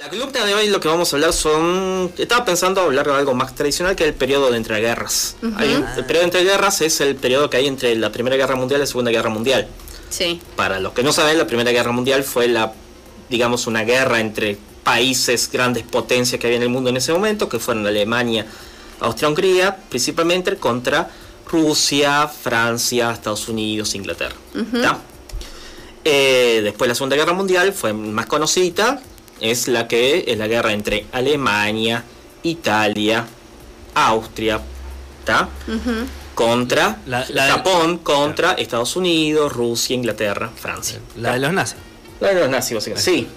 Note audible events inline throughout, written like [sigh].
La columna de hoy lo que vamos a hablar son... Estaba pensando hablar de algo más tradicional que el periodo de entreguerras. Hay un- el periodo de entreguerras es el periodo que hay entre la Primera Guerra Mundial y la Segunda Guerra Mundial. Sí. Para los que no saben, la Primera Guerra Mundial fue la, digamos, una guerra entre países, grandes potencias que había en el mundo en ese momento, que fueron Alemania, Austria-Hungría, principalmente contra Rusia, Francia, Estados Unidos, Inglaterra. Eh, después la Segunda Guerra Mundial fue más conocida, es la que es la guerra entre Alemania, Italia, Austria, ¿tá? contra La- la de- Japón, contra Estados Unidos, Rusia, Inglaterra, Francia. La de los nazis. La de los nazis, básicamente. Sí,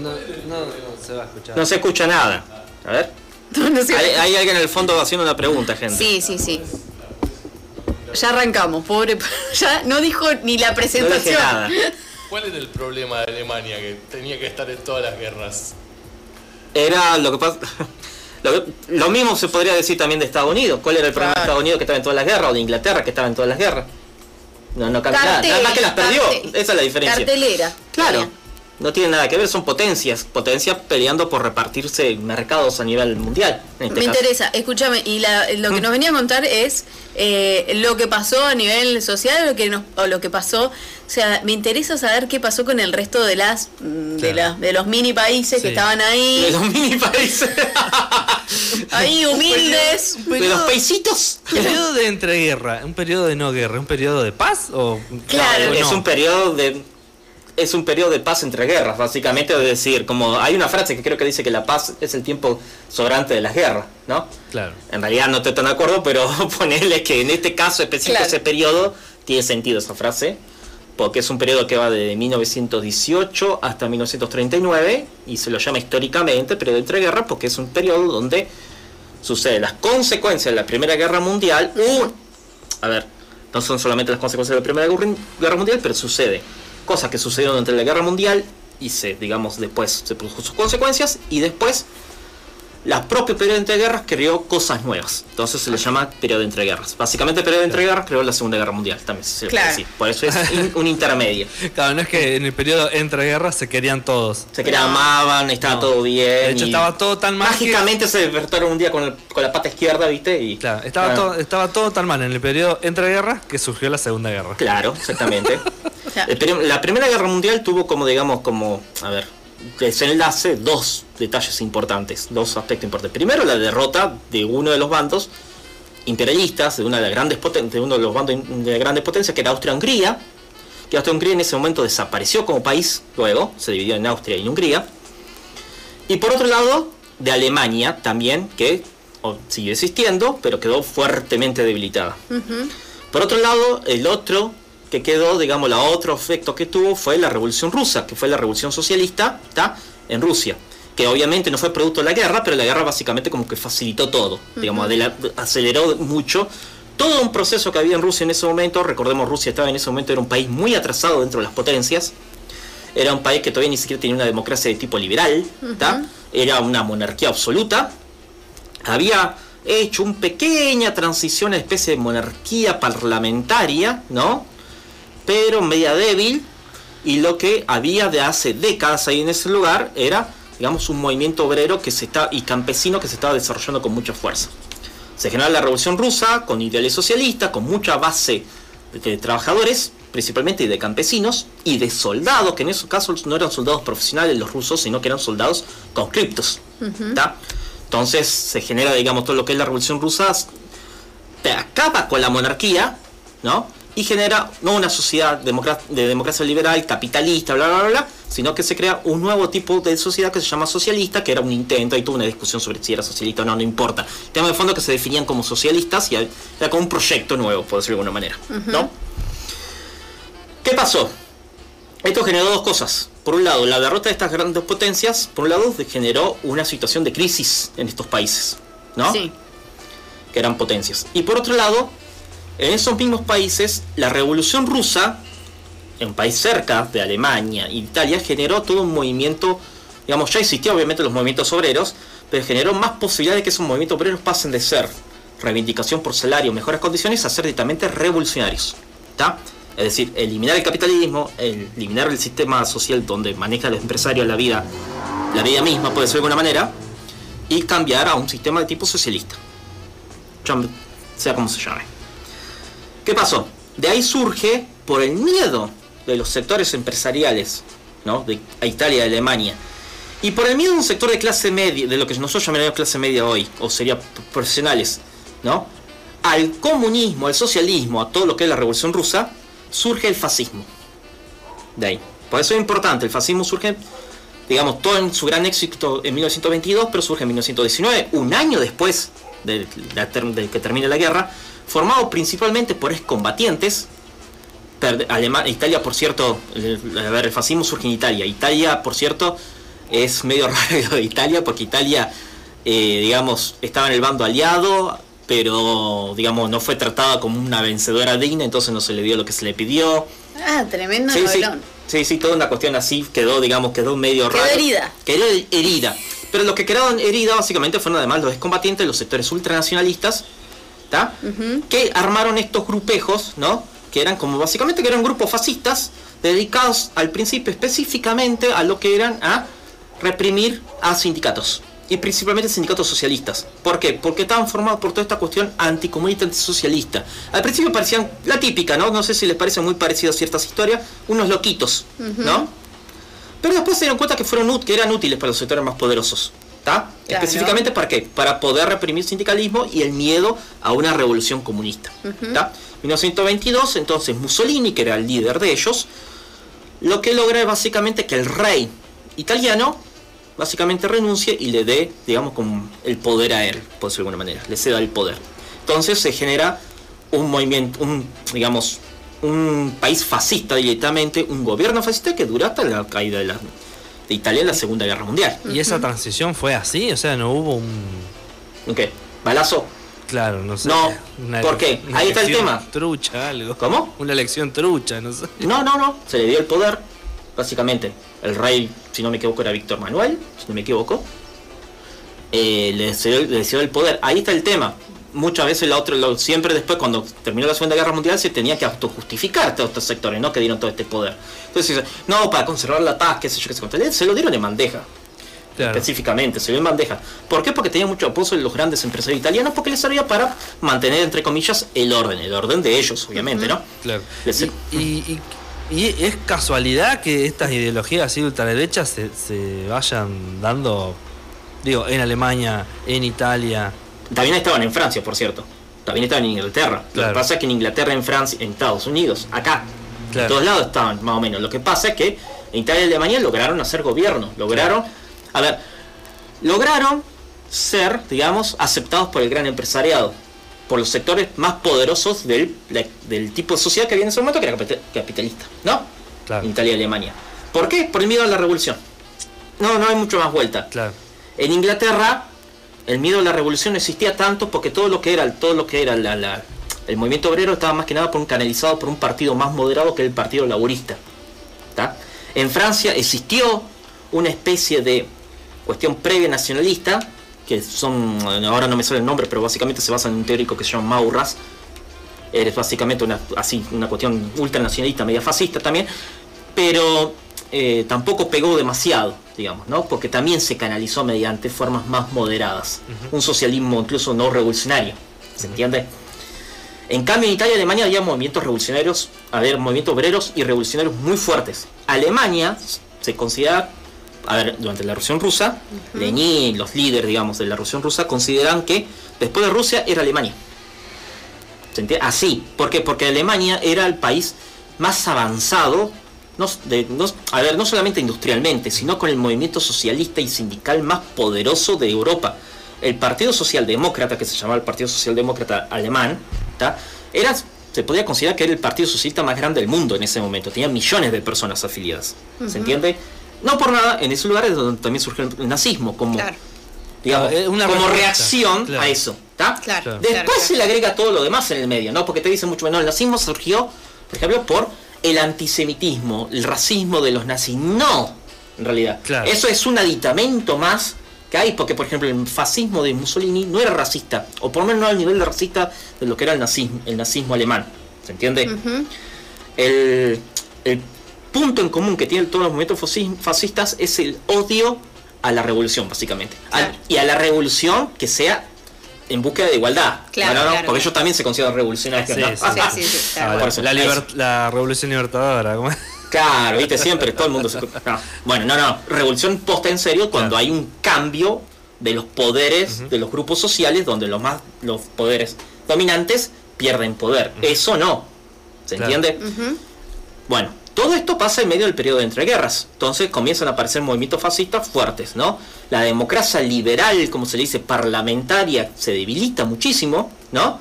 No, no, no se va a escuchar. no se escucha nada. A ver. No. Hay, hay alguien en el fondo haciendo una pregunta, gente. Sí, sí, sí. Ya arrancamos, pobre. [laughs] Ya no dijo ni la no dije presentación. nada. ¿Cuál era el problema de Alemania que tenía que estar en todas las guerras? Era lo que pasa. [laughs] Lo, lo mismo se podría decir también de Estados Unidos. ¿Cuál era el problema de Claro. Estados Unidos que estaba en todas las guerras? O de Inglaterra que estaba en todas las guerras. No, no cambia nada. Nada más que las perdió. cartel. Esa es la diferencia. Cartelera. Claro. Bien. No tiene nada que ver, son potencias. Potencias peleando por repartirse mercados a nivel mundial. En este Me caso. interesa, escúchame, y la- lo que nos venía a contar es eh, lo que pasó a nivel social lo que nos, o lo que pasó, o sea, me interesa saber qué pasó con el resto de las mm, de, Claro. la- de los mini países que estaban De ahí, los mini países. [laughs] ahí humildes. Un de los paisitos. un periodo de entreguerra, un periodo de no guerra, un periodo de paz o Claro. o es no? un periodo de es un periodo de paz entre guerras, básicamente, es decir, como hay una frase que creo que dice que la paz es el tiempo sobrante de las guerras, ¿no? Claro. En realidad no estoy tan de acuerdo, pero [laughs] ponerle que en este caso específico Claro. ese periodo tiene sentido esa frase, porque es un periodo que va de 1918 hasta 1939 y se lo llama históricamente periodo de entreguerras porque es un periodo donde suceden las consecuencias de la Primera Guerra Mundial. un- a ver, no son solamente las consecuencias de la Primera Guerra Mundial, pero sucede cosas que sucedieron entre la Guerra Mundial y se, digamos, después se produjo sus consecuencias y después la propia periodo de entreguerras creó cosas nuevas. Entonces se le llama periodo de entreguerras. Básicamente el periodo de entreguerras creó la Segunda Guerra Mundial, también se puede Claro. decir. Por eso es [laughs] in- un intermedio. Claro, no es que en el periodo entre guerras se querían todos. Se que amaban, estaba No. todo bien. De hecho, y estaba todo tan mal. que- Mágicamente se despertaron un día con, el- con la pata izquierda, ¿viste? Y, Claro, estaba, todo, estaba todo tan mal en el periodo entre guerras que surgió la Segunda Guerra. Claro, exactamente. [laughs] O sea, la Primera Guerra Mundial tuvo como, digamos, como, a ver, desenlace dos detalles importantes, dos aspectos importantes. Primero, la derrota de uno de los bandos imperialistas, de una de las grandes poten- de uno de los bandos de grandes potencias, que era Austria-Hungría, que Austria-Hungría en ese momento desapareció como país, luego se dividió en Austria y Hungría. Y por otro lado, de Alemania también, que o, sigue existiendo, pero quedó fuertemente debilitada. Por otro lado, el otro que quedó, digamos, el otro efecto que tuvo fue la Revolución Rusa, que fue la Revolución Socialista ¿tá? en Rusia. Que obviamente no fue producto de la guerra, pero la guerra básicamente como que facilitó todo, digamos, aceleró mucho todo un proceso que había en Rusia en ese momento. Recordemos, Rusia estaba en ese momento, era un país muy atrasado dentro de las potencias. Era un país que todavía ni siquiera tenía una democracia de tipo liberal, ¿tá? era una monarquía absoluta, había hecho una pequeña transición a especie de monarquía parlamentaria, ¿no? Pero media débil, y lo que había de hace décadas ahí en ese lugar era, digamos, un movimiento obrero que se está, y campesino que se estaba desarrollando con mucha fuerza. Se generó la Revolución Rusa con ideales socialistas, con mucha base de, trabajadores, principalmente de campesinos, y de soldados, que en esos casos no eran soldados profesionales los rusos, sino que eran soldados conscriptos. Entonces se genera, digamos, todo lo que es la Revolución Rusa, acaba con la monarquía, ¿no? Y genera no una sociedad de democracia liberal, capitalista, bla, bla, bla, bla, sino que se crea un nuevo tipo de sociedad que se llama socialista, que era un intento, y tuvo una discusión sobre si era socialista o no, no importa. El tema de fondo es que se definían como socialistas y era como un proyecto nuevo, por decirlo de alguna manera, ¿no? ¿Qué pasó? Esto generó dos cosas. Por un lado, la derrota de estas grandes potencias, por un lado, generó una situación de crisis en estos países, ¿no? Sí. que eran potencias. Y por otro lado, en esos mismos países, la revolución rusa, en un país cerca de Alemania e Italia, generó todo un movimiento, digamos, ya existían obviamente los movimientos obreros, pero generó más posibilidades de que esos movimientos obreros pasen de ser reivindicación por salario, mejores condiciones, a ser directamente revolucionarios. Es decir, eliminar el capitalismo, eliminar el sistema social donde maneja el empresario la vida la vida misma, puede ser de alguna manera, y cambiar a un sistema de tipo socialista. Sea como se llame. ¿Qué pasó? De ahí surge, por el miedo de los sectores empresariales, ¿no? De Italia y Alemania, y por el miedo de un sector de clase media, de lo que nosotros llamaríamos clase media hoy, o sería profesionales, ¿no? Al comunismo, al socialismo, a todo lo que es la revolución rusa, surge el fascismo. De ahí. Por eso es importante, el fascismo surge, digamos, todo en su gran éxito en 1922, pero surge en 1919, un año después de, la ter- de que termine la guerra, formado principalmente por excombatientes. Alema- Italia, por cierto, el, a ver, el fascismo surge en Italia. Italia, por cierto, es medio [laughs] raro de Italia, porque Italia, eh, digamos, estaba en el bando aliado, pero, digamos, no fue tratada como una vencedora digna, entonces no se le dio lo que se le pidió. Ah, tremendo Sí, sí, sí, sí, toda una cuestión así quedó, digamos, quedó medio Quedó raro. herida. Quedó herida. Pero lo que quedaron herida básicamente fueron además los excombatientes, los sectores ultranacionalistas, ¿tá? que armaron estos grupejos, ¿no? Que eran como básicamente que eran grupos fascistas dedicados al principio específicamente a lo que eran a reprimir a sindicatos. Y principalmente sindicatos socialistas. ¿Por qué? Porque estaban formados por toda esta cuestión anticomunista, antisocialista. Al principio parecían la típica, ¿no? No sé si les parece muy parecido a ciertas historias, unos loquitos, ¿no? Pero después se dieron cuenta que fueron que eran útiles para los sectores más poderosos. ¿Está? Claro. Específicamente para qué? Para poder reprimir sindicalismo y el miedo a una revolución comunista. ¿Está? 1922, entonces Mussolini, que era el líder de ellos, lo que logra es básicamente que el rey italiano básicamente renuncie y le dé, digamos, como el poder a él, por decirlo de alguna manera, le ceda el poder. Entonces se genera un movimiento, un, digamos, un país fascista directamente, un gobierno fascista que dura hasta la caída de, la, de Italia en la Segunda Guerra Mundial. ¿Y esa transición fue así? O sea, no hubo un... ¿Un qué? ¿Balazo? Claro, no sé. No, ¿por qué? una Ahí está el tema. Trucha, algo. ¿Cómo? Una elección trucha, no sé. No, no, no. Se le dio el poder, básicamente. El rey, si no me equivoco, era Víctor Manuel, si no me equivoco. Eh, le, cedió, le cedió el poder. Ahí está el tema. Muchas veces la otra, lo- siempre después, cuando terminó la Segunda Guerra Mundial, se tenía que autojustificar todos estos sectores, ¿no? Que dieron todo este poder. Entonces, no, para conservar la paz, qué sé yo, qué sé. Le- Se lo dieron en bandeja. Claro. específicamente, se dio en bandeja. ¿Por qué? Porque tenía mucho apoyo de los grandes empresarios italianos, porque les servía para mantener, entre comillas, el orden, el orden de ellos, obviamente, ¿no? Claro. Les- Y, y- y- y es casualidad que estas ideologías así ultraderechas se, se vayan dando, digo, en Alemania, en Italia. También estaban en Francia, por cierto. También estaban en Inglaterra. Lo que pasa es que en Inglaterra, en Francia, en Estados Unidos, acá, Claro. en todos lados estaban, más o menos. Lo que pasa es que en Italia y Alemania lograron hacer gobierno. Lograron, a ver, lograron ser, digamos, aceptados por el gran empresariado. Por los sectores más poderosos del, tipo de sociedad que había en ese momento, que era capita- capitalista. ¿No? Claro. En Italia y Alemania. ¿Por qué? Por el miedo a la revolución. No, no hay mucho más vuelta. Claro. En Inglaterra, el miedo a la revolución existía tanto porque todo lo que era, todo lo que era la- la- el movimiento obrero estaba más que nada por un canalizado por un partido más moderado que el Partido Laborista. ¿tá? En Francia existió una especie de cuestión previa nacionalista, que son, ahora no me sale el nombre, pero básicamente se basa en un teórico que se llama Maurras. Es básicamente una, así, una cuestión ultranacionalista, media fascista también, pero eh, tampoco pegó demasiado, digamos, ¿no? Porque también se canalizó mediante formas más moderadas. Un socialismo incluso no revolucionario, ¿se entiende? En cambio, en Italia y Alemania había movimientos revolucionarios, a ver, movimientos obreros y revolucionarios muy fuertes. Alemania se considera, a ver, durante la Revolución Rusa, Lenin, los líderes, digamos, de la Revolución Rusa, consideran que después de Rusia era Alemania. ¿Se entiende? Así. ¿Por qué? Porque Alemania era el país más avanzado, no, de- no- a ver, no solamente industrialmente, sino con el movimiento socialista y sindical más poderoso de Europa. El Partido Socialdemócrata, que se llamaba el Partido Socialdemócrata Alemán, ¿tá? era, se podía considerar que era el partido socialista más grande del mundo en ese momento. Tenía millones de personas afiliadas. ¿Se entiende? No por nada, en ese lugar es donde también surgió el nazismo, como, Claro. digamos, Claro, una como reacción claro. a eso. Después claro, se le agrega todo lo demás en el medio, ¿no? Porque te dicen mucho menos, el nazismo surgió, por ejemplo, por el antisemitismo, el racismo de los nazis. No, en realidad. Claro. Eso es un aditamento más que hay, porque por ejemplo el fascismo de Mussolini no era racista, o por lo menos no al nivel de racista de lo que era el nazismo, el nazismo alemán. ¿Se entiende? El, el punto en común que tienen todos los movimientos fascistas es el odio a la revolución, básicamente. Al- y a la revolución que sea en búsqueda de igualdad. Claro, No, no, no, claro, porque claro. ellos también se consideran revolucionarios. Sí, ¿no? sí, Sí, sí, sí, tal Ah, la, la liber- la revolución libertadora. ¿cómo es? Claro, viste, siempre todo el mundo se... no. Bueno, no, no, revolución posta en serio cuando Claro. hay un cambio de los poderes de los grupos sociales donde los más los poderes dominantes pierden poder. Eso no. ¿Se Claro. entiende? Bueno, todo esto pasa en medio del periodo de entreguerras. Entonces comienzan a aparecer movimientos fascistas fuertes, ¿no? La democracia liberal, como se le dice, parlamentaria, se debilita muchísimo, ¿no?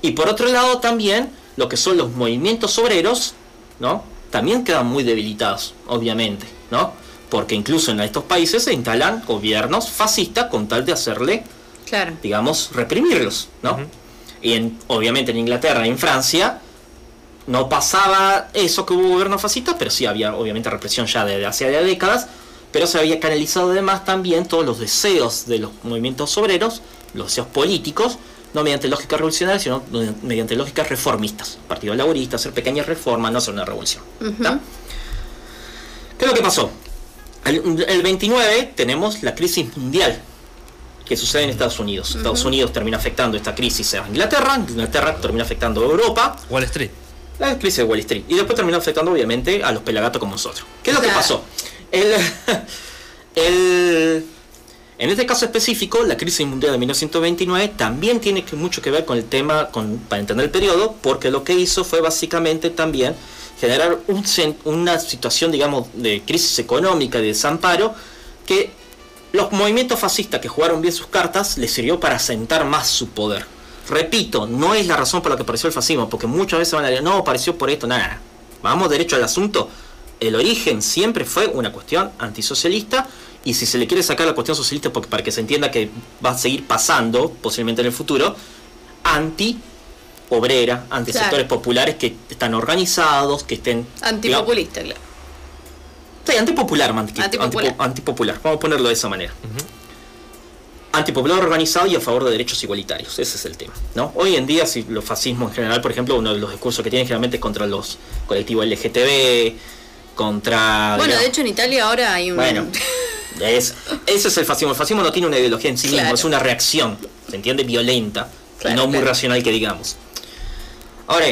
Y por otro lado también lo que son los movimientos obreros, ¿no? También quedan muy debilitados, obviamente, ¿no? Porque incluso en estos países se instalan gobiernos fascistas con tal de hacerle Claro. digamos, reprimirlos, ¿no? Y en, obviamente en Inglaterra y en Francia no pasaba eso que hubo gobierno fascista, pero sí había obviamente represión ya desde hace ya décadas, pero se había canalizado además también todos los deseos de los movimientos obreros, los deseos políticos, no mediante lógicas revolucionarias, sino mediante lógicas reformistas. Partido laborista, hacer pequeñas reformas, no hacer una revolución. ¿Qué es lo que pasó? El, el 29 tenemos la crisis mundial que sucede en Estados Unidos. Estados Unidos termina afectando esta crisis a Inglaterra, Inglaterra termina afectando a Europa, Wall Street. La crisis de Wall Street, y después termina afectando obviamente a los pelagatos como nosotros. ¿Qué es lo que pasó? El, [laughs] el- en este caso específico, la crisis mundial de 1929 también tiene que- mucho que ver con el tema, con, para entender el periodo, porque lo que hizo fue básicamente también generar un una situación, digamos, de crisis económica, de desamparo, que los movimientos fascistas que jugaron bien sus cartas les sirvió para asentar más su poder. Repito, no es la razón por la que apareció el fascismo, porque muchas veces van a decir, no, apareció por esto, nada, nada. Vamos derecho al asunto. El origen siempre fue una cuestión antisocialista y si se le quiere sacar la cuestión socialista porque, para que se entienda que va a seguir pasando, posiblemente en el futuro, anti obrera, anti Claro. sectores populares que están organizados, que estén... digamos, Antipopulista, claro. Sí, antipopular, Antipopular. antipo- antipopular, vamos a ponerlo de esa manera. Antipopular organizado y a favor de derechos igualitarios, ese es el tema. ¿no? Hoy en día, si los fascismos en general, por ejemplo, uno de los discursos que tienen generalmente es contra los colectivos LGTB, contra... Bueno, de hecho en Italia ahora hay un... bueno, es, ese es el fascismo. El fascismo no tiene una ideología en sí mismo, es una reacción, ¿se entiende? Violenta Claro, y no muy racional que digamos. Ahora,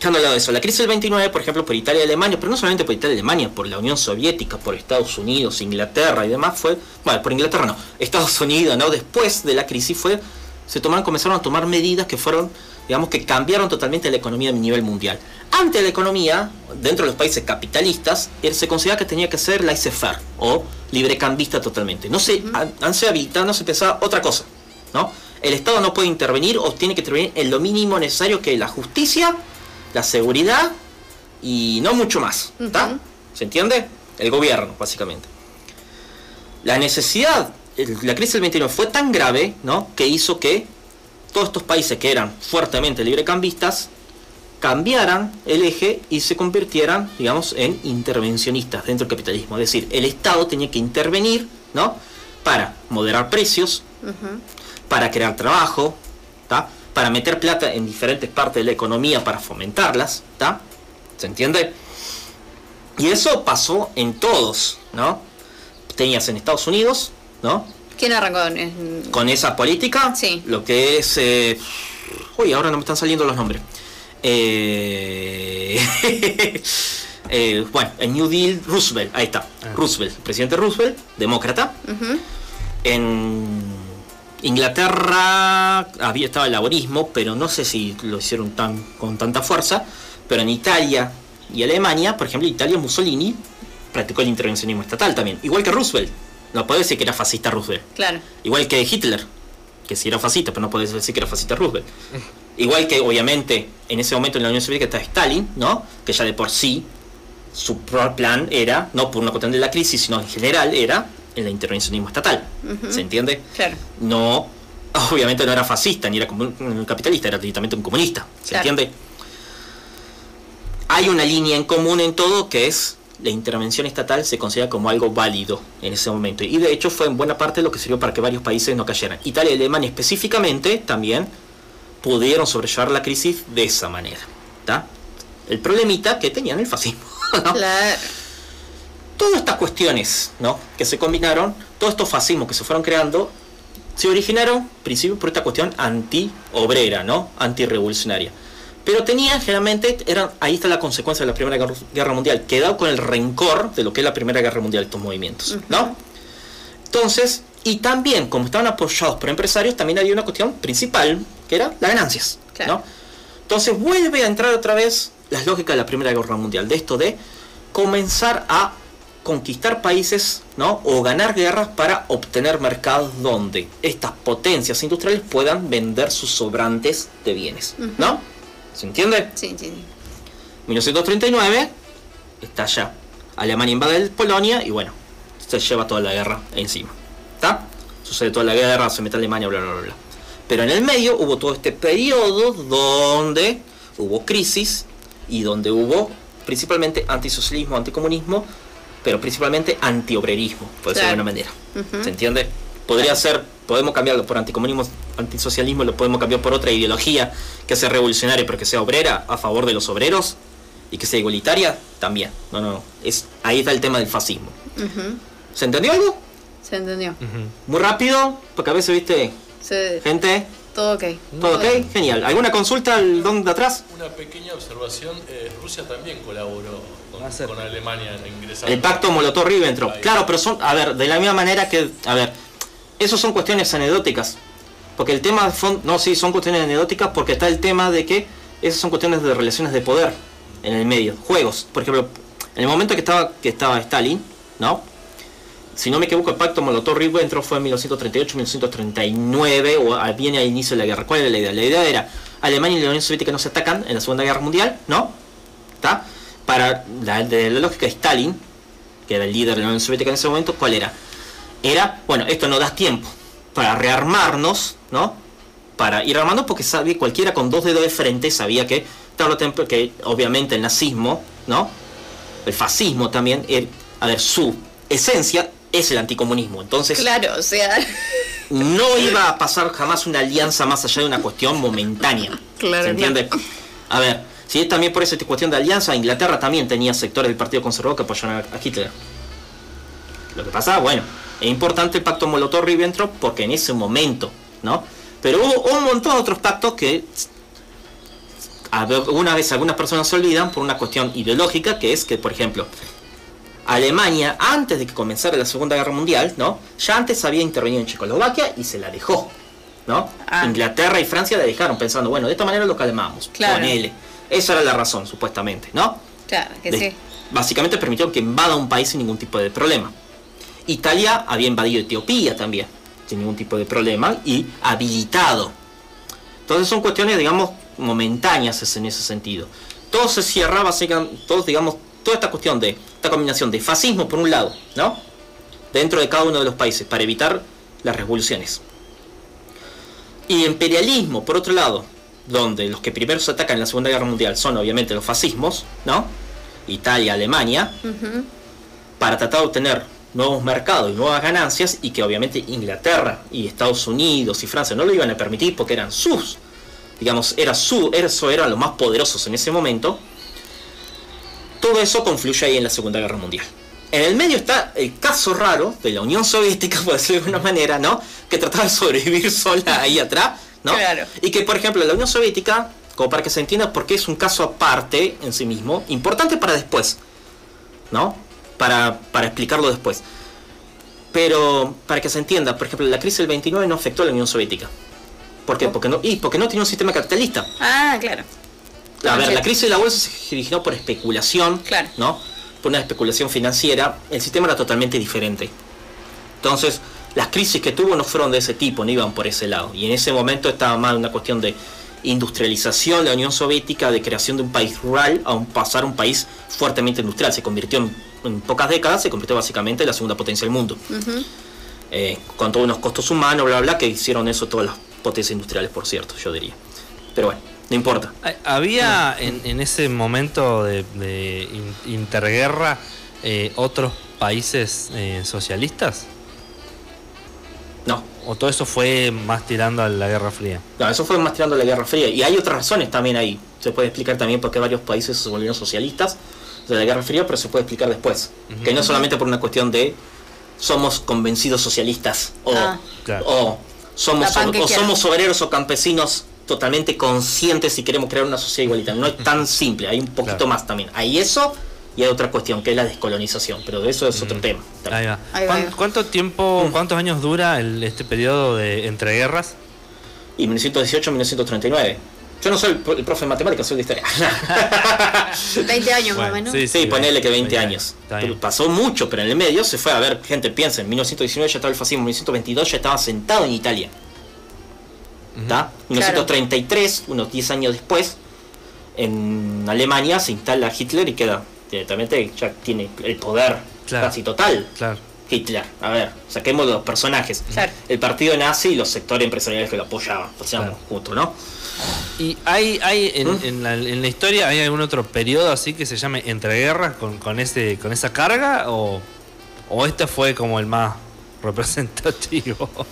dejando al lado de eso, la crisis del 29, por ejemplo, por Italia y Alemania, pero no solamente por Italia y Alemania, por la Unión Soviética, por Estados Unidos, Inglaterra y demás, fue, bueno, por Inglaterra no, Estados Unidos, ¿no? Después de la crisis fue, se tomaron, comenzaron a tomar medidas que fueron, digamos, que cambiaron totalmente la economía a nivel mundial. Antes la economía, dentro de los países capitalistas, eh, se consideraba que tenía que ser laissez-faire o librecambista totalmente. No se, an- antes se habilitaba, no se pensaba otra cosa, ¿no? El Estado no puede intervenir o tiene que intervenir en lo mínimo necesario que la justicia, la seguridad y no mucho más. ¿está? ¿Se entiende? El gobierno, básicamente. La necesidad, la crisis del 29 fue tan grave, ¿no? Que hizo que todos estos países que eran fuertemente librecambistas cambiaran el eje y se convirtieran, digamos, en intervencionistas dentro del capitalismo. Es decir, el Estado tenía que intervenir, ¿no? Para moderar precios, para crear trabajo, ¿tá? Para meter plata en diferentes partes de la economía para fomentarlas, ¿tá? ¿se entiende? Y eso pasó en todos, ¿no? Tenías en Estados Unidos, ¿no? ¿Quién arrancó? En- Con esa política, Sí. lo que es... eh, uy, ahora no me están saliendo los nombres. Eh, [laughs] eh, bueno, el New Deal, Roosevelt, ahí está. Ah. Roosevelt, presidente Roosevelt, demócrata, Ujú. en Inglaterra había estaba el laborismo, pero no sé si lo hicieron tan con tanta fuerza. Pero en Italia y Alemania, por ejemplo, Italia Mussolini practicó el intervencionismo estatal también, igual que Roosevelt. No puede decir que era fascista Roosevelt. Claro. Igual que Hitler, que sí era fascista, pero no puede decir que era fascista Roosevelt. Igual que obviamente en ese momento en la Unión Soviética está Stalin, ¿no? Que ya de por sí su plan era, no por una cuestión de la crisis, sino en general, era el intervencionismo estatal. Ujú. ¿Se entiende? Claro. no, obviamente no era fascista ni era un capitalista, era directamente un comunista. ¿Se Claro. entiende? Hay una línea en común en todo que es la intervención estatal se considera como algo válido en ese momento. Y de hecho fue en buena parte lo que sirvió para que varios países no cayeran. Italia y Alemania específicamente también pudieron sobrellevar la crisis de esa manera. ¿tá? El problemita que tenían el fascismo. [laughs] ¿no? Claro. Todas estas cuestiones, ¿no? Que se combinaron, todos estos fascismos que se fueron creando, se originaron, principio, por esta cuestión anti-obrera, ¿no? Anti-revolucionaria. Pero tenían, generalmente, eran, ahí está la consecuencia de la Primera Guerra- Mundial, quedado con el rencor de lo que es la Primera Guerra Mundial, estos movimientos, ¿no? Entonces, y también, como estaban apoyados por empresarios, también había una cuestión principal, que era las ganancias, Claro. ¿no? Entonces vuelve a entrar otra vez las lógicas de la Primera Guerra Mundial, de esto de comenzar a conquistar países, ¿no? O ganar guerras para obtener mercados donde estas potencias industriales puedan vender sus sobrantes de bienes, ¿no? ¿Se entiende? Sí, sí. 1939 está ya. Alemania invade Polonia y bueno, se lleva toda la guerra encima. ¿Está? Sucede toda la guerra, se mete Alemania, bla, bla, bla, bla. Pero en el medio hubo todo este periodo donde hubo crisis y donde hubo principalmente antisocialismo, anticomunismo, pero principalmente antiobrerismo, por decirlo de Claro. alguna manera. Ujú. ¿Se entiende? Podría ser, podemos cambiarlo por anticomunismo, antisocialismo, lo podemos cambiar por otra ideología que sea revolucionaria, pero que sea obrera, a favor de los obreros, y que sea igualitaria, también. No, no, no. Es, ahí está el tema del fascismo. Ujú. ¿Se entendió algo? Se entendió. Muy rápido, porque a veces, viste, Se- gente, todo ok. todo ok, genial. ¿Alguna consulta al don de atrás? Una pequeña observación, eh, Rusia también colaboró con, Va a ser. con Alemania en ingresar. El pacto Molotov-Ribbentrop. Claro, pero son, a ver, de la misma manera que, a ver, esos son cuestiones anecdóticas. Porque el tema, no, sí, son cuestiones anecdóticas porque está el tema de que esas son cuestiones de relaciones de poder en el medio. Juegos, por ejemplo, en el momento que estaba, que estaba Stalin, ¿no? Si no me equivoco, el pacto Molotov-Ribbentrop fue en 1938-1939 o viene al inicio de la guerra. ¿Cuál era la idea? La idea era Alemania y la Unión Soviética no se atacan en la Segunda Guerra Mundial, ¿no? ¿Está? Para la, de la lógica de Stalin, que era el líder de la Unión Soviética en ese momento, ¿cuál era? Era, bueno, esto no da tiempo para rearmarnos, ¿no? Para ir armando porque sabía, cualquiera con dos dedos de frente sabía que, que obviamente el nazismo, ¿no? El fascismo también, el- a ver, su esencia es el anticomunismo. Entonces, Claro, o sea. no iba a pasar jamás una alianza más allá de una cuestión momentánea. [laughs] Claro, ¿Se entiende? A ver, es también por esa cuestión de alianza, Inglaterra también tenía sectores del Partido Conservador que apoyaban a Hitler. Lo que pasa, bueno, es importante el pacto Molotov-Ribbentrop porque en ese momento, ¿no? Pero hubo un montón de otros pactos que alguna vez algunas personas se olvidan por una cuestión ideológica que es que, por ejemplo, Alemania, antes de que comenzara la Segunda Guerra Mundial, ¿no? Ya antes había intervenido en Checoslovaquia y se la dejó, ¿no? Ah. Inglaterra y Francia la dejaron pensando, bueno, de esta manera lo calmamos, Claro. ponele. Esa era la razón, supuestamente, ¿no? Claro, que De- sí. Básicamente permitió que invada un país sin ningún tipo de problema. Italia había invadido Etiopía también, sin ningún tipo de problema, y habilitado. Entonces son cuestiones, digamos, momentáneas en ese sentido. Todo se cierra, básicamente, todos, digamos, toda esta cuestión de, esta combinación de fascismo por un lado, ¿no? Dentro de cada uno de los países, para evitar las revoluciones. Y imperialismo, por otro lado, donde los que primero se atacan en la Segunda Guerra Mundial son obviamente los fascismos, ¿no? Italia, Alemania, para tratar de obtener nuevos mercados y nuevas ganancias y que obviamente Inglaterra y Estados Unidos y Francia no lo iban a permitir porque eran sus, digamos, era su, eso eran los más poderosos en ese momento. Todo eso confluye ahí en la Segunda Guerra Mundial. En el medio está el caso raro de la Unión Soviética, [laughs] por decirlo de alguna manera, ¿no? Que trataba de sobrevivir [laughs] sola ahí atrás, ¿no? Claro. Y que, por ejemplo, la Unión Soviética, como para que se entienda, porque es un caso aparte en sí mismo, importante para después, ¿no? Para, para explicarlo después. Pero para que se entienda, por ejemplo, la crisis del 29 no afectó a la Unión Soviética. ¿Por qué? Porque no, y porque no tiene un sistema capitalista. Ah, claro. A ver, la crisis de la bolsa se originó por especulación, Claro. ¿no? Por una especulación financiera. El sistema era totalmente diferente. Entonces, las crisis que tuvo no fueron de ese tipo, no iban por ese lado. Y en ese momento estaba más una cuestión de industrialización de la Unión Soviética, de creación de un país rural a un pasar a un país fuertemente industrial. Se convirtió en, en pocas décadas, se convirtió básicamente en la segunda potencia del mundo. Eh, con todos unos costos humanos, bla, bla, bla, que hicieron eso todas las potencias industriales, por cierto, yo diría. Pero bueno, no importa. Ah, ¿Había en, en ese momento de, de in- interguerra eh, otros países eh, socialistas? No, ¿O todo eso fue más tirando a la Guerra Fría? No, eso fue más tirando la Guerra Fría. Y hay otras razones también ahí. Se puede explicar también por qué varios países se volvieron socialistas. de la Guerra Fría, pero se puede explicar después. Que no solamente por una cuestión de somos convencidos socialistas o, Ah. Claro. o somos, o somos obreros o campesinos totalmente conscientes y queremos crear una sociedad igualitaria. No es tan simple, hay un poquito Claro. más también. Hay eso y hay otra cuestión que es la descolonización, pero de eso es otro tema. Ahí va. Ahí va, ¿Cuán- ahí va. ¿Cuánto tiempo, Mm. cuántos años dura el, este periodo de entreguerras? Y 1918-1939. Yo no soy el pro- el profe de matemáticas, soy de historia. [laughs] [laughs] 20 años más o menos. sí, Sí, ponele que 20 20 años. Está bien. Pero pasó mucho, pero en el medio se fue a ver, gente piensa, en 1919 ya estaba el fascismo, en 1922 ya estaba sentado en Italia. ¿Está? En 1933, unos 10 años después, en Alemania se instala Hitler y queda directamente, ya tiene el poder Claro. casi total. Claro. Hitler, a ver, saquemos los personajes. Claro. El partido nazi y los sectores empresariales que lo apoyaban, o sea, Claro. juntos, ¿no? ¿Y hay, hay en, ¿Mm? en la, en la historia hay algún otro periodo así que se llame entreguerras con, con, ese, con esa carga? ¿O, ¿O este fue como el más [laughs] representativo? [laughs]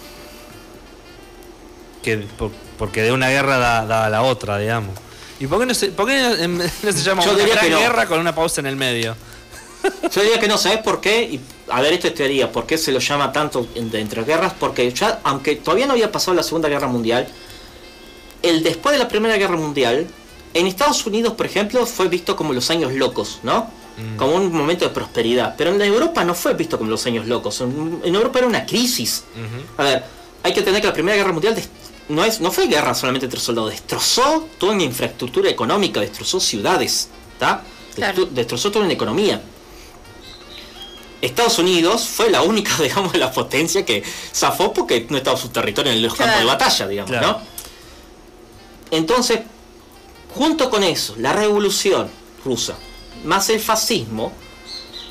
que, por- porque de una guerra da, da a la otra, digamos. ¿Y por qué no se, por qué no, em, [laughs] no se llama Yo una diría gran que no. guerra con una pausa en el medio? [laughs] Yo diría que no, ¿sabes por qué? Y, a ver, esto es teoría. ¿Por qué se lo llama tanto de entre guerras? Porque ya, aunque todavía no había pasado la Segunda Guerra Mundial, el después de la Primera Guerra Mundial, en Estados Unidos, por ejemplo, fue visto como los años locos, ¿no? Como un momento de prosperidad. Pero en Europa no fue visto como los años locos. En, en Europa era una crisis. A ver, hay que entender que la Primera Guerra Mundial no, es, no fue guerra solamente entre soldados, destrozó toda una infraestructura económica, destrozó ciudades, ¿está? Claro. Destrozó toda una economía. Estados Unidos fue la única, [laughs] digamos, de la potencia que zafó porque no estaba su territorio en los campos de Claro. batalla, digamos, Claro. ¿no? Entonces, junto con eso, la revolución rusa, más el fascismo,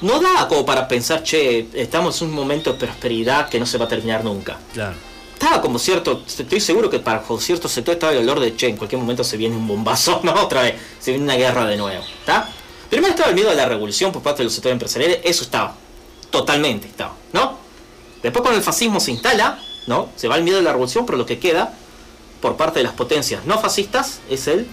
no da como para pensar, che, estamos en un momento de prosperidad que no se va a terminar nunca. Claro. Estaba como cierto, estoy seguro que para cierto sector estaba el olor de, che, en cualquier momento se viene un bombazo, [laughs] no, otra vez, se viene una guerra de nuevo, ¿está? Primero estaba el miedo a la revolución por parte de los sectores empresariales, eso estaba, totalmente estaba, ¿no? Después cuando el fascismo se instala, ¿no? Se va el miedo a la revolución, pero lo que queda por parte de las potencias no fascistas es el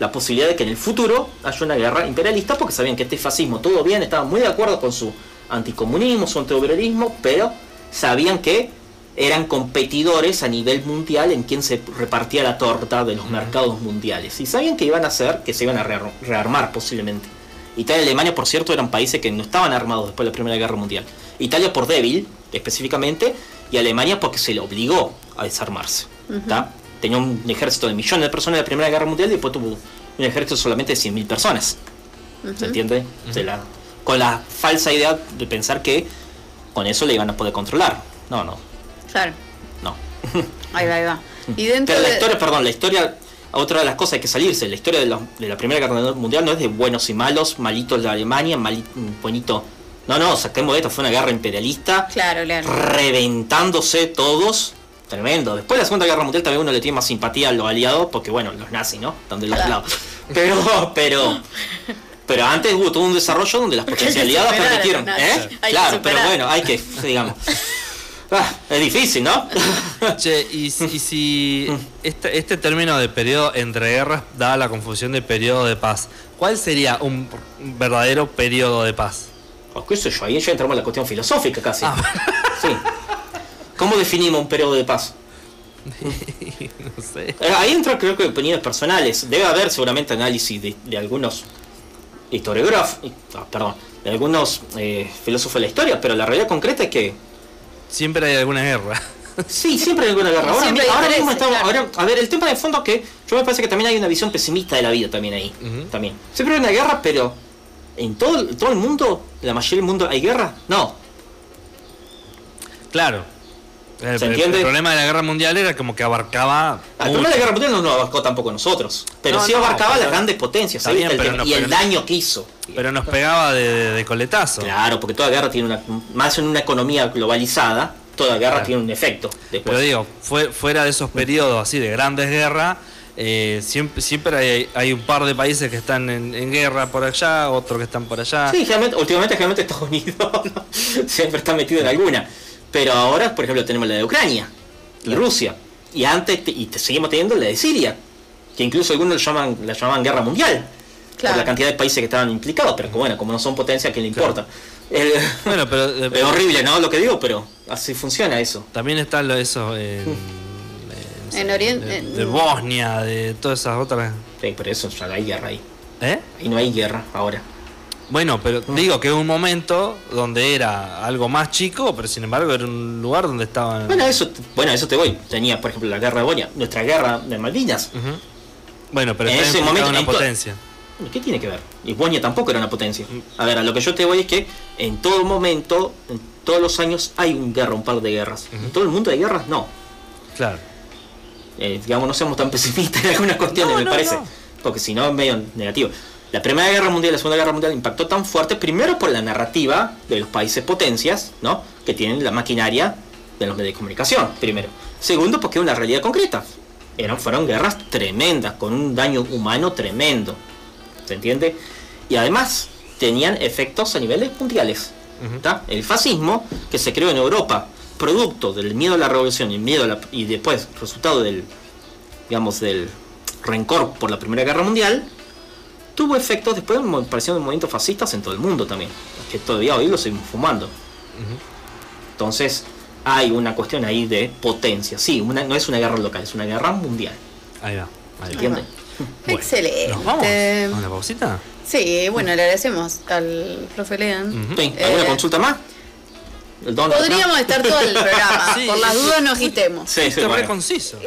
la posibilidad de que en el futuro haya una guerra imperialista porque sabían que este fascismo todo bien, estaban muy de acuerdo con su anticomunismo, su antiobrerismo, pero sabían que eran competidores a nivel mundial en quien se repartía la torta de los mercados mundiales y sabían que iban a hacer que se iban a rear- rearmar posiblemente. Italia y Alemania, por cierto, eran países que no estaban armados después de la Primera Guerra Mundial. Italia por débil, específicamente, y Alemania porque se le obligó a desarmarse. ¿tá? Tenía un ejército de millones de personas en la Primera Guerra Mundial y después tuvo un ejército solamente de 100.000 personas. ¿Se entiende? De la- con la falsa idea de pensar que con eso le iban a poder controlar. No, no, Claro. no. [laughs] Ahí va, ahí va. Y dentro Pero la de- historia, perdón, la historia, otra de las cosas hay que salirse. La historia de la, de la Primera Guerra Mundial no es de buenos y malos, malitos de Alemania, malito, bonito. No, no, saquemos de esto, fue una guerra imperialista, Claro, claro. reventándose todos. Tremendo. Después de la Segunda Guerra Mundial también uno le tiene más simpatía a los aliados, porque bueno, los nazis, ¿no? Están de los Claro. lados. Pero, pero, pero antes hubo todo un desarrollo donde las [laughs] potencias aliadas permitieron. los ¿eh? Claro, pero bueno, hay que, digamos. [laughs] Ah, es difícil, ¿no? [laughs] Che, y, si- y si este, este término de periodo entre guerras da la confusión de periodo de paz, ¿cuál sería un verdadero periodo de paz? O qué sé yo, ahí ya entramos en la cuestión filosófica casi. Ah. Sí. ¿Cómo definimos un periodo de paz? [laughs] no sé. Eh, Ahí entra creo que opiniones personales. Debe haber seguramente análisis de, de algunos historiógrafos, ah, perdón, de algunos eh, filósofos de la historia, pero la realidad concreta es que Siempre hay alguna guerra. sí, siempre hay alguna guerra. Ahora, Siempre mismo estamos, claro. ahora- a ver, el tema de fondo es que yo me parece que también hay una visión pesimista de la vida también ahí. También. Siempre hay una guerra, pero en todo, el- todo el mundo, la mayoría del mundo hay guerra. No, Claro. El, ¿Se el- entiende? el problema de la guerra mundial era como que abarcaba. La mucho. Primera Guerra Mundial no nos abarcó tampoco nosotros, pero No, sí no, abarcaba pero- las grandes potencias El pero no- y el daño que hizo. Pero nos pegaba de, de- de coletazo. Claro, porque toda guerra tiene una, más en una economía globalizada, toda guerra Claro. tiene un efecto. Después. Pero digo, fue, fuera de esos periodos así de grandes guerras, eh, siempre, siempre hay, hay un par de países que están en, en guerra por allá, otros que están por allá. Sí, últimamente generalmente Estados Unidos [laughs] siempre está metido en alguna. Pero ahora, por ejemplo, tenemos la de Ucrania y Claro. Rusia. Y antes, te- y te seguimos teniendo la de Siria, que incluso algunos lo llaman, la llamaban guerra mundial. Claro. por la cantidad de países que estaban implicados, pero que bueno, como no son potencias, ¿qué le importa? Eh, [laughs] Bueno, pero eh, es horrible, ¿no? Lo que digo, pero así funciona eso. también está lo eso en, [laughs] en, En Oriente- de, en- de Bosnia, de todas esas otras. Sí, pero eso ya hay guerra ahí. ¿Eh? Ahí no hay guerra ahora. Bueno, pero digo que un momento donde era algo más chico, pero sin embargo era un lugar donde estaban. Bueno, eso, bueno, a eso te voy. Tenía, por ejemplo, la guerra de Bosnia, nuestra guerra de Malvinas. Bueno, pero En ese momento, una potencia. ¿Qué tiene que ver? Y Bosnia tampoco era una potencia. A ver, a lo que yo te voy es que en todo momento, en todos los años hay un guerra, un par de guerras. En todo el mundo hay guerras, no. Claro. Eh, digamos, no seamos tan pesimistas en algunas cuestiones, No, me no, parece. no. Porque si no es medio negativo. La Primera Guerra Mundial y la Segunda Guerra Mundial impactó tan fuerte, primero por la narrativa de los países potencias, ¿no? Que tienen la maquinaria de los medios de comunicación, primero. Segundo, porque es una realidad concreta. Eran, fueron guerras tremendas, con un daño humano tremendo. ¿Se entiende? Y además tenían efectos a niveles mundiales. El fascismo, que se creó en Europa, producto del miedo a la revolución y, miedo a la- y después resultado del, digamos, del rencor por la Primera Guerra Mundial, tuvo efectos después de aparecieron de movimientos fascistas en todo el mundo también, que todavía hoy lo seguimos fumando. Entonces, hay una cuestión ahí de potencia. Sí, una, no es una guerra local, es una guerra mundial. Ahí va. Ahí va. ¿Entiendes? Bueno, Excelente. ¿Nos vamos? ¿A una pausita? Sí, bueno, le agradecemos al profe Lean. ¿Alguna Eh, consulta más? ¿El Donald Podríamos estar todo el programa. [laughs] Sí, Por las dudas nos quitemos. Sí, sí, Esto es bueno. conciso.